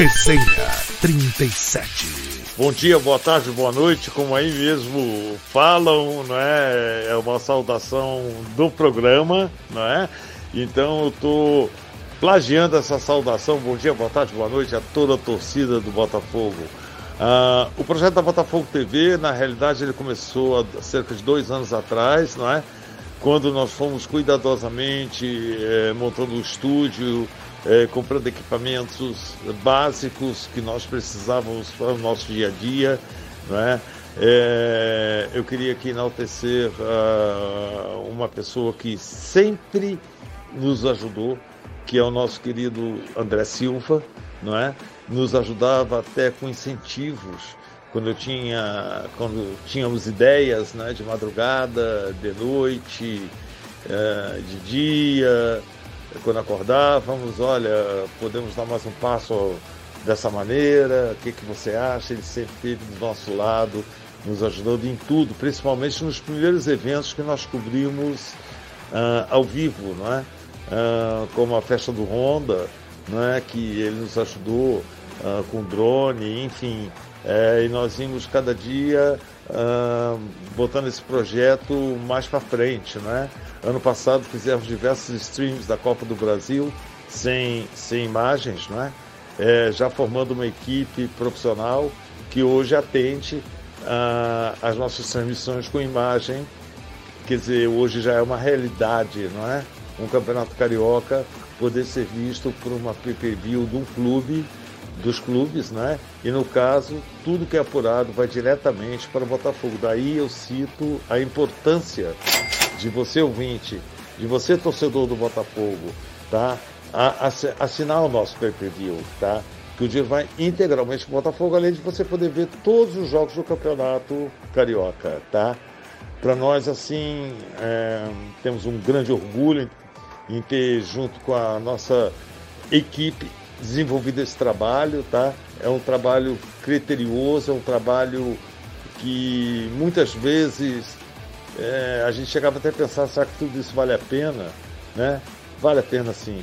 Resenha 37. Bom dia, boa tarde, boa noite, como aí mesmo falam, não é? É uma saudação do programa, não é? Então eu tô plagiando essa saudação. Bom dia, boa tarde, boa noite a toda a torcida do Botafogo. Ah, o projeto da Botafogo TV, na realidade, ele começou há cerca de dois anos atrás, não é? Quando nós fomos cuidadosamente eh, montando o estúdio, eh, comprando equipamentos básicos que nós precisávamos para o nosso dia a dia, não é? Eh, eu queria aqui enaltecer ah, uma pessoa que sempre nos ajudou, que é o nosso querido André Silva, não é? Nos ajudava até com incentivos quando eu tinha, quando tínhamos ideias, né, de madrugada, de noite, é, de dia, quando acordávamos, olha, podemos dar mais um passo dessa maneira, o que, que você acha? Ele sempre esteve do nosso lado, nos ajudou em tudo, principalmente nos primeiros eventos que nós cobrimos uh, ao vivo, não é? Uh, como a festa do Honda, não é? que ele nos ajudou uh, com drone, enfim, é, e nós vimos cada dia botando esse projeto mais para frente, né? Ano passado fizemos diversos streams da Copa do Brasil sem, sem imagens, né? É, já formando uma equipe profissional que hoje atende uh, as nossas transmissões com imagem. Quer dizer, hoje já é uma realidade, não é? Um campeonato carioca poder ser visto por uma PPV de um clube dos clubes, né? E no caso, tudo que é apurado vai diretamente para o Botafogo. Daí eu cito a importância de você ouvinte, de você torcedor do Botafogo, tá? A, a, assinar o nosso pay-per-view, tá? Que o dia vai integralmente para o Botafogo, além de você poder ver todos os jogos do Campeonato Carioca, tá? Para nós, assim, é, temos um grande orgulho em ter, junto com a nossa equipe, desenvolvido esse trabalho, tá? É um trabalho criterioso, é um trabalho que muitas vezes é, a gente chegava até a pensar, será que tudo isso vale a pena? Né? Vale a pena sim,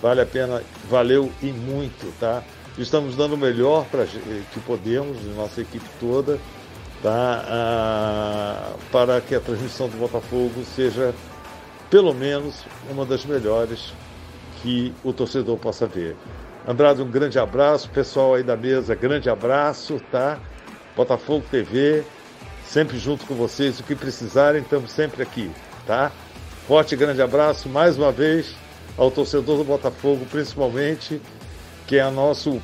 vale a pena, valeu e muito, tá? Estamos dando o melhor pra, que podemos, nossa equipe toda, tá? Ah, para que a transmissão do Botafogo seja pelo menos uma das melhores que o torcedor possa ver. Andrade, um grande abraço. Pessoal aí da mesa, grande abraço, tá? Botafogo TV, sempre junto com vocês. O que precisarem, estamos sempre aqui, tá? Forte grande abraço mais uma vez ao torcedor do Botafogo, principalmente, que é o nosso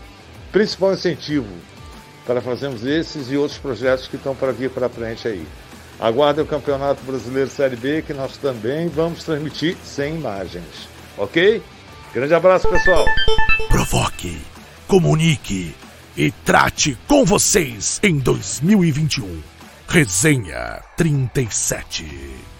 principal incentivo para fazermos esses e outros projetos que estão para vir para frente aí. Aguardem o Campeonato Brasileiro Série B, que nós também vamos transmitir sem imagens, ok? Grande abraço, pessoal. Provoque, comunique e trate com vocês em 2021. Resenha 37.